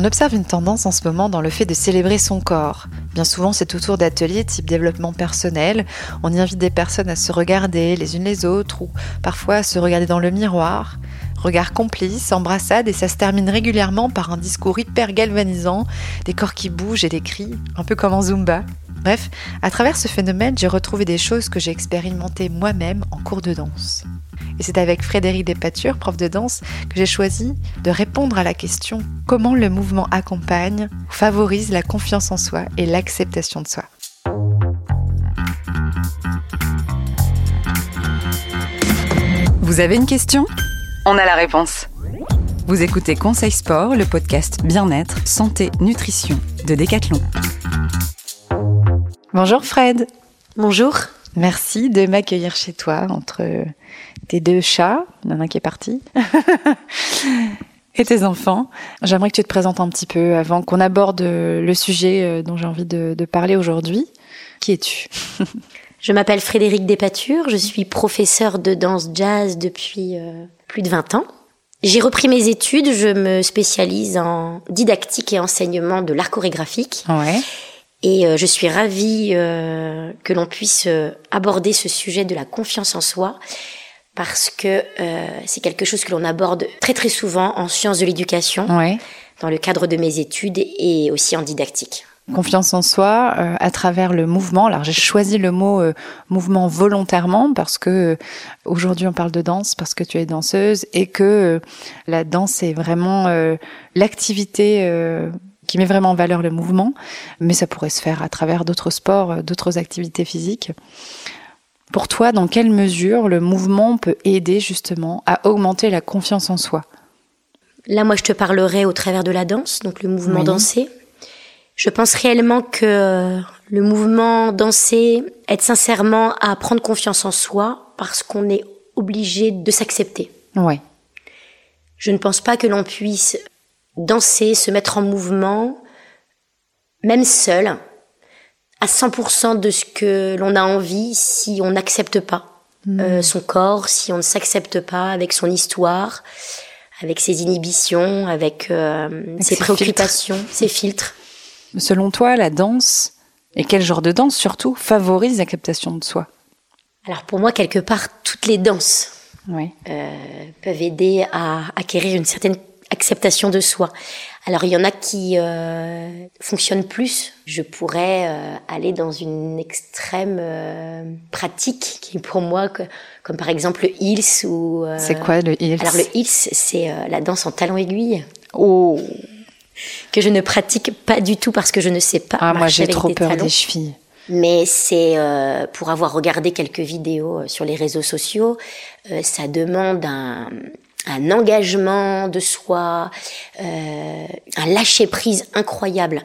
On observe une tendance en ce moment dans le fait de célébrer son corps. Bien souvent, c'est autour d'ateliers type développement personnel. On y invite des personnes à se regarder les unes les autres ou parfois à se regarder dans le miroir. Regard complice, embrassade et ça se termine régulièrement par un discours hyper galvanisant, des corps qui bougent et des cris, un peu comme en Zumba. Bref, à travers ce phénomène, j'ai retrouvé des choses que j'ai expérimentées moi-même en cours de danse. Et c'est avec Frédéric Despatures, prof de danse, que j'ai choisi de répondre à la question comment le mouvement accompagne ou favorise la confiance en soi et l'acceptation de soi? Vous avez une question? On a la réponse. Vous écoutez Conseil Sport, le podcast Bien-être, Santé, Nutrition de Decathlon. Bonjour Fred. Bonjour. Merci de m'accueillir chez toi entre tes deux chats, il y en a un qui est parti, et tes enfants. J'aimerais que tu te présentes un petit peu avant qu'on aborde le sujet euh, dont j'ai envie de, parler aujourd'hui. Qui es-tu Je m'appelle Frédéric Despatures, je suis professeur de danse jazz depuis euh, plus de 20 ans. J'ai repris mes études, je me spécialise en didactique et enseignement de l'art chorégraphique. Ouais. Et euh, je suis ravie euh, que l'on puisse euh, aborder ce sujet de la confiance en soi parce que c'est quelque chose que l'on aborde très très souvent en sciences de l'éducation, dans le cadre de mes études et aussi en didactique. Confiance en soi à travers le mouvement. Alors j'ai choisi le mot mouvement volontairement parce que aujourd'hui on parle de danse parce que tu es danseuse et que la danse est vraiment l'activité qui met vraiment en valeur le mouvement, mais ça pourrait se faire à travers d'autres sports, euh, d'autres activités physiques. Pour toi, dans quelle mesure le mouvement peut aider justement à augmenter la confiance en soi? Là, moi, je te parlerai au travers de la danse, donc le mouvement dansé. Je pense réellement que le mouvement dansé aide sincèrement à prendre confiance en soi parce qu'on est obligé de s'accepter. Ouais. Je ne pense pas que l'on puisse danser, se mettre en mouvement, même seul, à 100% de ce que l'on a envie si on n'accepte pas hmm. euh, son corps, si on ne s'accepte pas avec son histoire, avec ses inhibitions, avec, euh, ses, préoccupations, ses filtres. Selon toi, la danse, et quel genre de danse surtout, favorise l'acceptation de soi? Alors pour moi, quelque part, toutes les danses euh, peuvent aider à acquérir une certaine acceptation de soi. Alors il y en a qui euh, fonctionnent plus. Je pourrais euh, aller dans une extrême euh, pratique qui pour moi, comme par exemple le ou. Euh, c'est quoi le heels Alors le heels, c'est la danse en talons aiguilles. Oh. Que je ne pratique pas du tout parce que je ne sais pas. Ah moi j'ai trop peur des chevilles. Mais c'est pour avoir regardé quelques vidéos sur les réseaux sociaux, ça demande un, un engagement de soi, euh, un lâcher prise incroyable.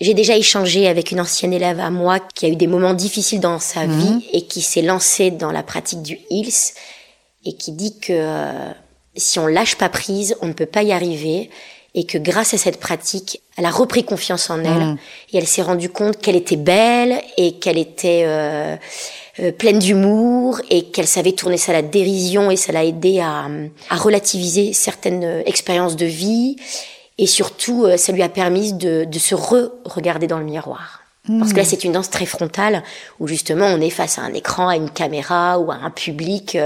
J'ai déjà échangé avec une ancienne élève à moi qui a eu des moments difficiles dans sa mhm. vie et qui s'est lancée dans la pratique du Hills et qui dit que euh, si on lâche pas prise, on ne peut pas y arriver et que grâce à cette pratique, elle a repris confiance en elle mhm. et elle s'est rendue compte qu'elle était belle et qu'elle était euh, euh, pleine d'humour et qu'elle savait tourner ça à la dérision et ça l'a aidé à, à, relativiser certaines euh, expériences de vie et surtout euh, ça lui a permis de, de se re-regarder dans le miroir. Parce que là, c'est une danse très frontale où justement on est face à un écran, à une caméra ou à un public.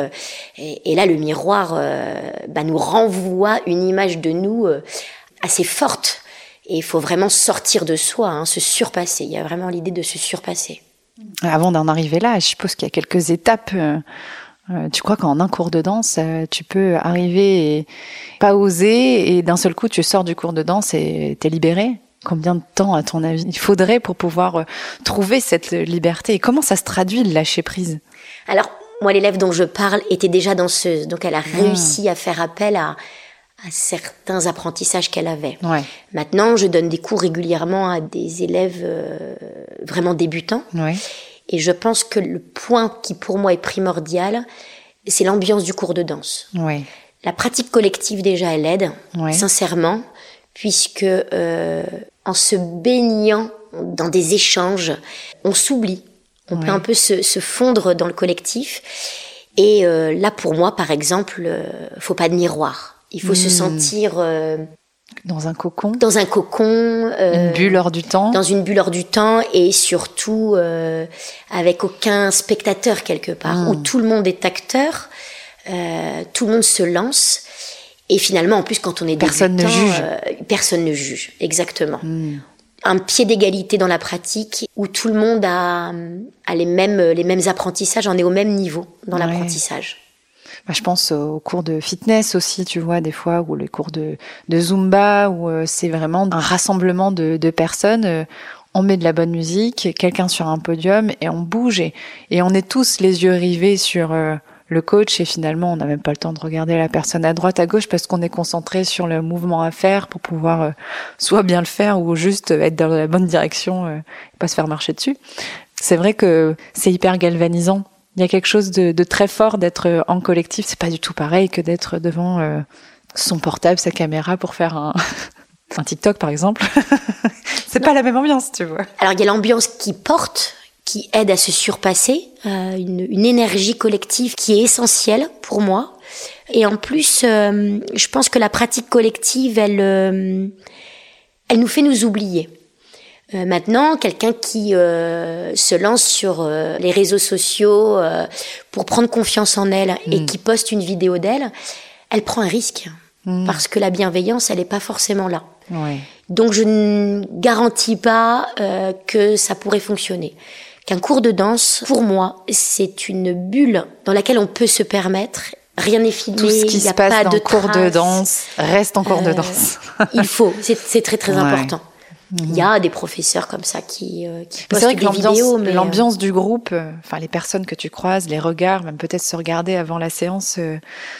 et, et, là, le miroir bah, nous renvoie une image de nous assez forte. Et il faut vraiment sortir de soi, hein, se surpasser. Il y a vraiment l'idée de se surpasser. Avant d'en arriver là, je suppose qu'il y a quelques étapes. Euh, euh, tu crois qu'en un cours de danse, euh, tu peux arriver et pas oser et d'un seul coup, tu sors du cours de danse et t'es libéré? Combien de temps, à ton avis, il faudrait pour pouvoir trouver cette liberté? Et comment ça se traduit, le lâcher prise? Alors, moi, l'élève dont je parle était déjà danseuse, donc elle a ah. réussi à faire appel à, à certains apprentissages qu'elle avait. Ouais. Maintenant, je donne des cours régulièrement à des élèves euh, vraiment débutants. Ouais. Et je pense que le point qui pour moi est primordial, c'est l'ambiance du cours de danse. Ouais. La pratique collective déjà, elle aide, sincèrement, puisque euh, en se baignant dans des échanges, on s'oublie. On peut un peu se, se, fondre dans le collectif. Et euh, là, pour moi, par exemple, euh, faut pas de miroir. Il faut se hmm. sentir euh, Dans un cocon. Dans un cocon. Euh, une bulle hors du temps. Dans une bulle hors du temps et surtout euh, avec aucun spectateur quelque part, hmm. où tout le monde est acteur, euh, tout le monde se lance. Et finalement, en plus, quand on est personne ne juge. Euh, personne ne juge, exactement. Hmm. Un pied d'égalité dans la pratique où tout le monde a, a, les mêmes les mêmes apprentissages, on est au même niveau dans l'apprentissage. Bah, je pense aux cours de fitness aussi, tu vois, des fois, ou les cours de, de Zumba, où euh, c'est vraiment un rassemblement de, de personnes. Euh, on met de la bonne musique, quelqu'un sur un podium, et on bouge, et, et on est tous les yeux rivés sur euh, le coach, et finalement, on n'a même pas le temps de regarder la personne à droite, à gauche, parce qu'on est concentré sur le mouvement à faire pour pouvoir soit bien le faire, ou juste être dans la bonne direction, et pas se faire marcher dessus. C'est vrai que c'est hyper galvanisant il y a quelque chose de, très fort d'être euh, en collectif. C'est pas du tout pareil que d'être devant euh, son portable, sa caméra pour faire un, un TikTok par exemple. c'est pas la même ambiance, tu vois. Alors il y a l'ambiance qui porte, qui aide à se surpasser, euh, une, énergie collective qui est essentielle pour moi. Et en plus, je pense que la pratique collective, elle, elle nous fait nous oublier. Euh, maintenant, quelqu'un qui euh, se lance sur euh, les réseaux sociaux pour prendre confiance en elle et mm. qui poste une vidéo d'elle, elle prend un risque mm. parce que la bienveillance, elle n'est pas forcément là. Donc, je ne garantis pas que ça pourrait fonctionner. Qu'un cours de danse, pour moi, c'est une bulle dans laquelle on peut se permettre rien n'est filmé. Tout ce qui se passe dans de cours de danse reste en cours de danse. il faut, c'est très très important. Il y a des professeurs comme ça qui, euh, qui postent vrai que des vidéos. Mais l'ambiance euh, du groupe, euh, enfin les personnes que tu croises, les regards, même peut-être se regarder avant la séance, euh,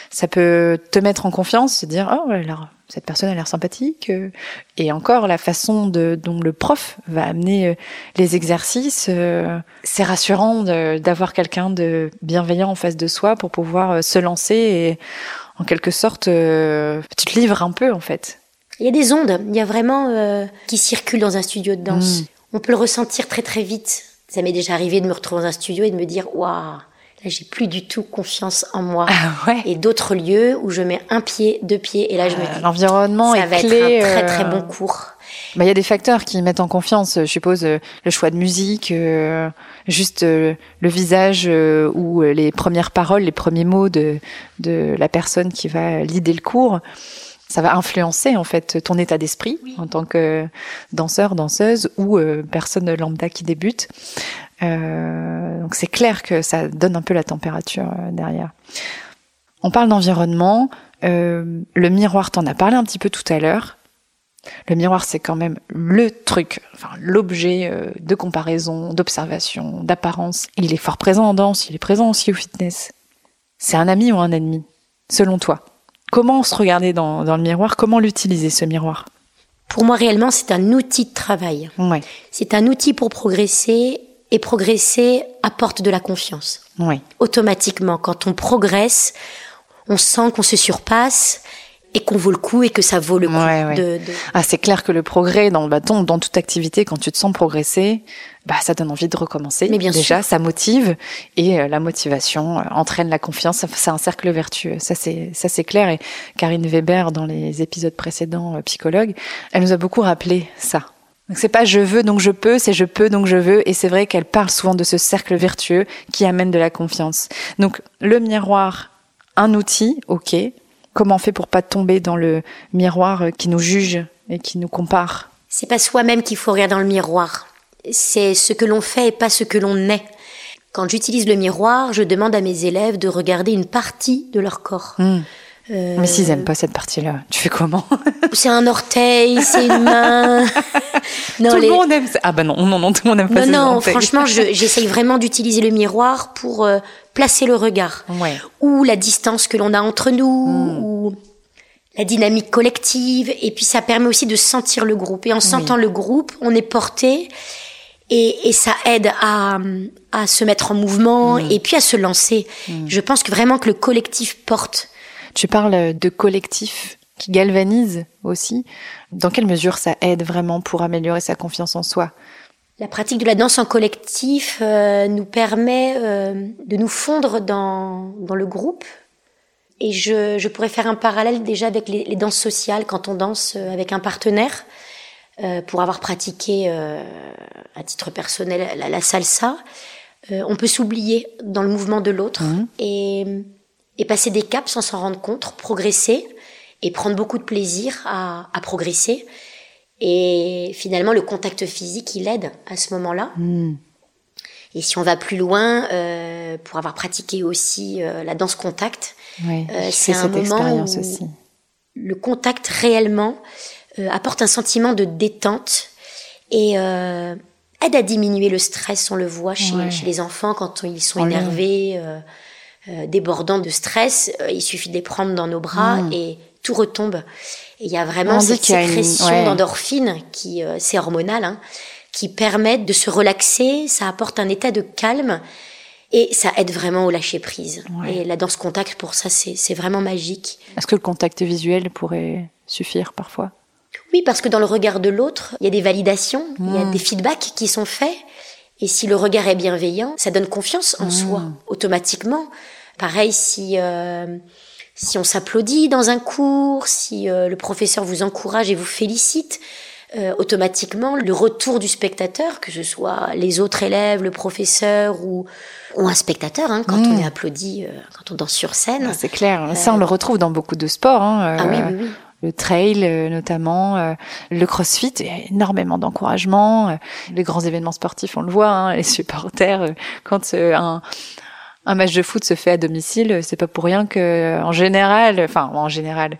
ça peut te mettre en confiance, se dire oh alors cette personne a l'air sympathique. Et encore la façon de, dont le prof va amener les exercices, c'est rassurant d'avoir quelqu'un de bienveillant en face de soi pour pouvoir se lancer et en quelque sorte tu te livres un peu en fait. Il y a des ondes, il y a vraiment euh, qui circulent dans un studio de danse. Mm. On peut le ressentir très très vite. Ça m'est déjà arrivé de me retrouver dans un studio et de me dire waouh, là j'ai plus du tout confiance en moi. Ah ouais. Et d'autres lieux où je mets un pied, deux pieds et là je me euh, dis l'environnement ça va être un très très bon euh, cours. Bah, il y a des facteurs qui mettent en confiance, je suppose, le choix de musique, juste le visage ou les premières paroles, les premiers mots de, de la personne qui va lider le cours ça va influencer en fait ton état d'esprit en tant que danseur, danseuse ou euh, personne lambda qui débute. Euh, donc c'est clair que ça donne un peu la température euh, derrière. On parle d'environnement. le miroir, t'en as parlé un petit peu tout à l'heure. Le miroir, c'est quand même le truc, enfin l'objet de comparaison, d'observation, d'apparence. Il est fort présent en danse, il est présent aussi au fitness. C'est un ami ou un ennemi, selon toi? Comment se regarder dans, le miroir? Comment l'utiliser, ce miroir? Pour moi, réellement, c'est un outil de travail. Ouais. C'est un outil pour progresser et progresser apporte de la confiance. Ouais. Automatiquement, quand on progresse, on sent qu'on se surpasse et qu'on vaut le coup et que ça vaut le coup. De, Ah, c'est clair que le progrès dans le bâton, dans toute activité, quand tu te sens progresser, bah ça donne envie de recommencer. Mais bien Déjà, ça motive et euh, la motivation euh, entraîne la confiance. C'est un cercle vertueux. Ça c'est ça c'est clair. Et Karine Weber, dans les épisodes précédents, euh, psychologue, elle nous a beaucoup rappelé ça. Donc c'est pas je veux donc je peux, c'est je peux donc je veux. Et c'est vrai qu'elle parle souvent de ce cercle vertueux qui amène de la confiance. Donc le miroir, un outil, ok, Comment on fait pour pas tomber dans le miroir qui nous juge et qui nous compare C'est pas soi-même qu'il faut regarder dans le miroir. C'est ce que l'on fait et pas ce que l'on est. Quand j'utilise le miroir, je demande à mes élèves de regarder une partie de leur corps. Hmm. Euh, Mais s'ils aiment pas cette partie-là, tu fais comment C'est un orteil, c'est une main. non, tout le monde aime ça. Ah bah non, non, non, tout le monde aime pas Non, non, franchement, j'essaye vraiment d'utiliser le miroir pour euh, placer le regard. Ou la distance que l'on a entre nous, hmm. ou la dynamique collective. Et puis ça permet aussi de sentir le groupe. Et en sentant le groupe, on est porté. Et, et, ça aide à, à se mettre en mouvement hmm. et puis à se lancer. Hmm. Je pense que vraiment que le collectif porte. Tu parles de collectif qui galvanise aussi. Dans quelle mesure ça aide vraiment pour améliorer sa confiance en soi? La pratique de la danse en collectif euh, nous permet euh, de nous fondre dans, dans le groupe Et je, je, pourrais faire un parallèle déjà avec les, les, danses sociales quand on danse euh, avec un partenaire. Euh, pour avoir pratiqué euh, à titre personnel la, la salsa, euh, on peut s'oublier dans le mouvement de l'autre mmh. et, et, passer des caps sans s'en rendre compte, progresser et prendre beaucoup de plaisir à, à, progresser. Et finalement, le contact physique, il aide à ce moment-là. Mmh. Et si on va plus loin, euh, pour avoir pratiqué aussi euh, la danse contact, ouais, c'est un moment où aussi. le contact réellement euh, apporte un sentiment de détente et euh, aide à diminuer le stress. On le voit chez, ouais. chez les enfants quand ils sont énervés, euh, débordants de stress. il suffit de les prendre dans nos bras mmh. et tout retombe. Et il y a vraiment On cette sécrétion une... ouais. d'endorphine qui, c'est hormonal, hein, qui permettent de se relaxer. Ça apporte un état de calme. Et ça aide vraiment au lâcher prise. Ouais. Et la danse contact, pour ça, c'est vraiment magique. Est-ce que le contact visuel pourrait suffire parfois? Oui, parce que dans le regard de l'autre, il y a des validations, Mmh. il y a des feedbacks qui sont faits. Et si le regard est bienveillant, ça donne confiance en Mmh. soi, automatiquement. Pareil, si, euh, si on s'applaudit dans un cours, si euh, le professeur vous encourage et vous félicite, euh, automatiquement, le retour du spectateur, que ce soit les autres élèves, le professeur ou, ou un spectateur, hein, quand Mmh. on est applaudi, euh, quand on danse sur scène. Ah, C'est clair. Ça, on le retrouve dans beaucoup de sports. Hein, Ah oui, oui, oui. Le trail, euh, notamment, euh, le crossfit, il y a énormément d'encouragement. Euh, les grands événements sportifs, on le voit, hein, les supporters, quand un, un match de foot se fait à domicile, c'est pas pour rien que, en général, enfin, en général,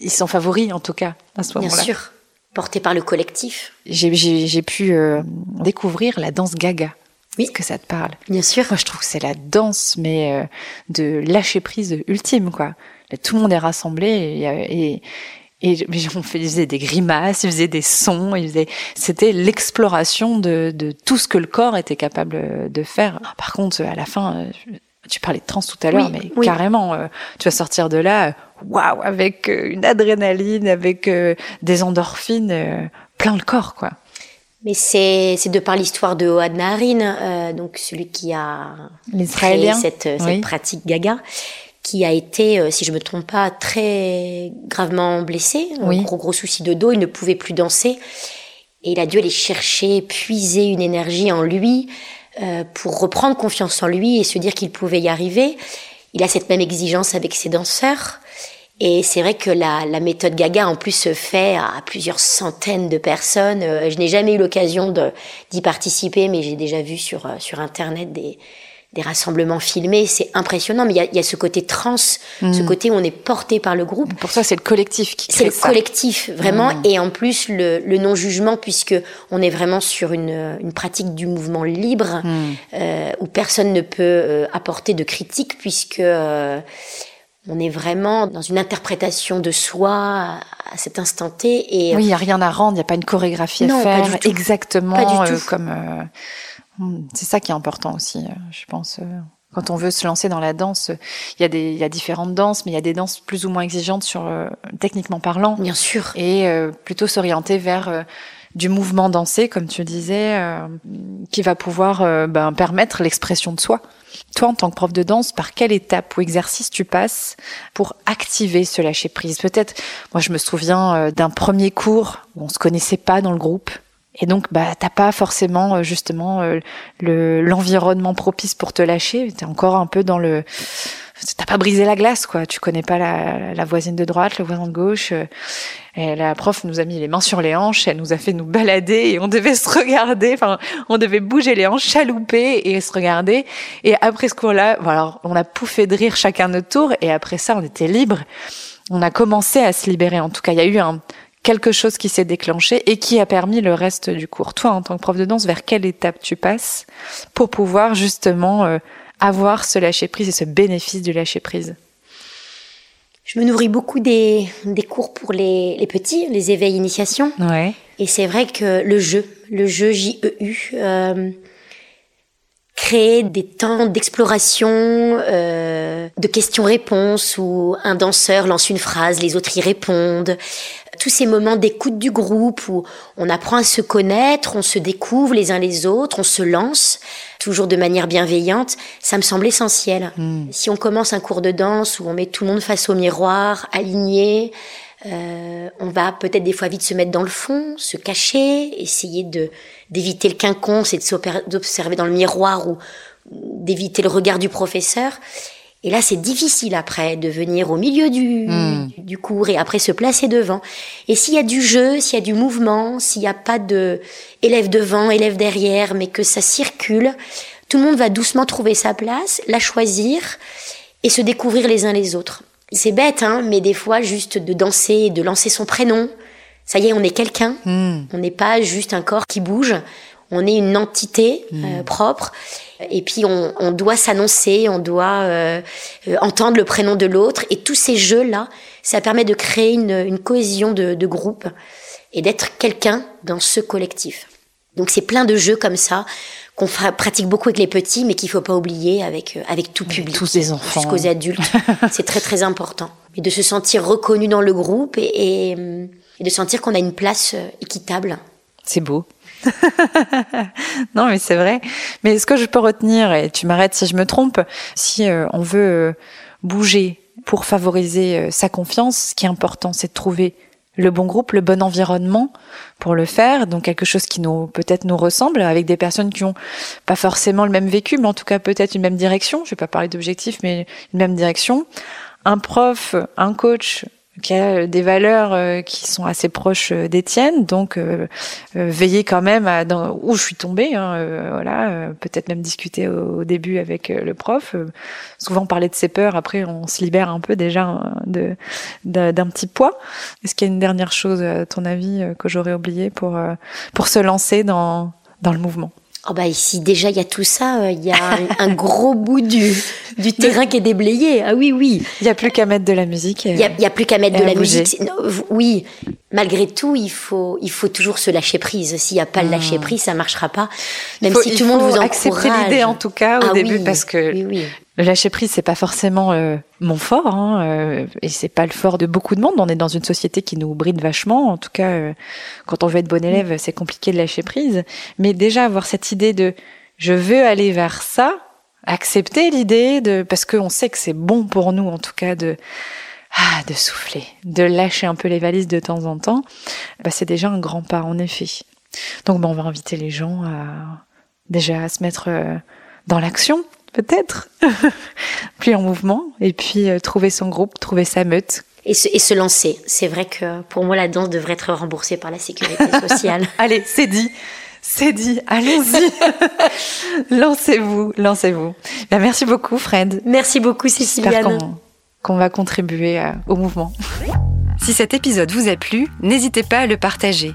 ils sont favoris, en tout cas, à ce Bien moment-là. sûr, porté par le collectif. J'ai pu euh, découvrir la danse gaga. Oui. Est-ce que ça te parle? Bien sûr. Moi, je trouve que c'est la danse, mais euh, de lâcher prise ultime, quoi. Tout le monde est rassemblé et, et, et on faisait des grimaces, ils faisaient des sons, c'était l'exploration de, de tout ce que le corps était capable de faire. Par contre, à la fin, euh, tu parlais de trans tout à l'heure, Oui, mais oui. carrément, euh, tu vas sortir de là, euh, waouh, avec euh, une adrénaline, avec euh, des endorphines, euh, plein le corps, quoi. Mais c'est c'est de par l'histoire de Ohad Naharin, euh, donc celui qui a créé cette, euh, cette Oui. pratique gaga, qui a été, euh, si je me trompe pas, très gravement blessé, un gros gros souci de dos, il ne pouvait plus danser, et il a dû aller chercher, puiser une énergie en lui euh, pour reprendre confiance en lui et se dire qu'il pouvait y arriver. Il a cette même exigence avec ses danseurs. Et c'est vrai que la, la méthode Gaga, en plus, se fait à plusieurs centaines de personnes. Euh, je n'ai jamais eu l'occasion d'y participer, mais j'ai déjà vu sur, sur Internet des, des rassemblements filmés. C'est impressionnant, mais il y a, il y a ce côté trans, ce côté où on est porté par le groupe. Pour toi, c'est le collectif qui C'est le ça. collectif, vraiment, et en plus le, le non-jugement, puisque on est vraiment sur une, une pratique du mouvement libre, Hmm. euh, où personne ne peut euh, apporter de critique, puisque euh, on est vraiment dans une interprétation de soi à, cet instant T. Et Oui, il n'y a rien à rendre, il n'y a pas une chorégraphie Non, à pas faire du tout. exactement Pas du euh, tout. comme. euh, c'est ça qui est important aussi, euh, je pense. euh, quand on veut se lancer dans la danse, il y a des, il y a différentes danses, mais il y a des danses plus ou moins exigeantes sur euh, techniquement parlant, bien sûr, et euh, plutôt s'orienter vers euh, du mouvement dansé, comme tu disais, euh, qui va pouvoir ben, permettre l'expression de soi. Toi, en tant que prof de danse, par quelle étape ou exercice tu passes pour activer ce lâcher prise Peut-être, moi, je me souviens d'un premier cours où on se connaissait pas dans le groupe. Et donc, bah, t'as pas forcément euh, justement euh, le l'environnement propice pour te lâcher. T'es encore un peu dans le, t'as pas brisé la glace, quoi. Tu connais pas la, la voisine de droite, le voisin de gauche. euh, Et la prof nous a mis les mains sur les hanches, elle nous a fait nous balader et on devait se regarder, enfin, on devait bouger les hanches, chalouper et se regarder. Et après ce cours-là, voilà, on a pouffé de rire chacun notre tour et après ça, on était libre. On a commencé à se libérer. En tout cas, il y a eu un, quelque chose qui s'est déclenché et qui a permis le reste du cours. Toi, en tant que prof de danse, vers quelle étape tu passes pour pouvoir justement euh, avoir ce lâcher prise et ce bénéfice du lâcher prise? Je me nourris beaucoup des, des cours pour les, les petits, les éveils initiation. Ouais. Et c'est vrai que le jeu, le jeu JEU, euh, créer des temps d'exploration, euh, de questions-réponses où un danseur lance une phrase, les autres y répondent. Tous ces moments d'écoute du groupe où on apprend à se connaître, on se découvre les uns les autres, on se lance, toujours de manière bienveillante, ça me semble essentiel. Hmm. Si on commence un cours de danse où on met tout le monde face au miroir, aligné, euh, on va peut-être des fois vite se mettre dans le fond, se cacher, essayer de d'éviter le quinconce et d'observer dans le miroir ou d'éviter le regard du professeur. Et là, c'est difficile après de venir au milieu du, hmm. du cours et après se placer devant. Et s'il y a du jeu, s'il y a du mouvement, s'il n'y a pas de élève devant, élève derrière, mais que ça circule, tout le monde va doucement trouver sa place, la choisir et se découvrir les uns les autres. C'est bête, hein, mais des fois, juste de danser, de lancer son prénom, ça y est, on est quelqu'un. Hmm. On n'est pas juste un corps qui bouge. On est une entité hmm. euh, propre. Et puis on, on doit s'annoncer, on doit euh, euh, entendre le prénom de l'autre. Et tous ces jeux-là, ça permet de créer une, une cohésion de, de groupe et d'être quelqu'un dans ce collectif. Donc c'est plein de jeux comme ça qu'on pratique beaucoup avec les petits, mais qu'il faut pas oublier avec euh, avec tout public, tous les enfants, jusqu'aux adultes. c'est très très important. Et de se sentir reconnu dans le groupe et, et, et de sentir qu'on a une place équitable. C'est beau. non, mais c'est vrai. Mais ce que je peux retenir, et tu m'arrêtes si je me trompe, si euh, on veut euh, bouger pour favoriser euh, sa confiance, ce qui est important, c'est de trouver le bon groupe, le bon environnement pour le faire, donc quelque chose qui nous peut-être nous ressemble, avec des personnes qui ont pas forcément le même vécu, mais en tout cas peut-être une même direction. Je vais pas parler d'objectifs, mais une même direction. Un prof, un coach qui a euh, des valeurs euh, qui sont assez proches euh, des tiennes, donc veiller quand même à dans, où je suis tombée, hein, voilà, peut-être même discuter au, début avec le prof, souvent parler de ses peurs, après on se libère un peu déjà hein, de d'un petit poids. Est-ce qu'il y a une dernière chose, à ton avis, que j'aurais oublié pour pour se lancer dans dans le mouvement? Oh bah ici déjà il y a tout ça, euh, il y a un, gros bout du du terrain qui est déblayé. Ah oui oui. Il y a plus qu'à mettre de la musique. Il y a, plus qu'à mettre de la musique. oui, malgré tout il faut il faut toujours se lâcher prise. S'il n'y a pas le lâcher hmm. prise, ça marchera pas. Même si tout le monde vous encourage. Accepter l'idée en tout cas au ah début parce que oui, oui. Lâcher prise, c'est pas forcément euh, mon fort, hein, euh, et c'est pas le fort de beaucoup de monde. On est dans une société qui nous bride vachement. En tout cas, euh, quand on veut être bon élève, c'est compliqué de lâcher prise. Mais déjà avoir cette idée de je veux aller vers ça, accepter l'idée de parce qu'on sait que c'est bon pour nous, en tout cas de ah, de souffler, de lâcher un peu les valises de temps en temps, bah, c'est déjà un grand pas en effet. Donc, bah, on va inviter les gens à déjà à se mettre dans l'action peut-être, puis en mouvement, et puis euh, trouver son groupe, trouver sa meute. Et se, et se lancer. C'est vrai que pour moi, la danse devrait être remboursée par la sécurité sociale. Allez, c'est dit. C'est dit, allez-y. lancez-vous, lancez-vous. Ben, merci beaucoup, Fred. Merci beaucoup, Céciliane. Qu'on va contribuer euh, au mouvement. Si cet épisode vous a plu, n'hésitez pas à le partager.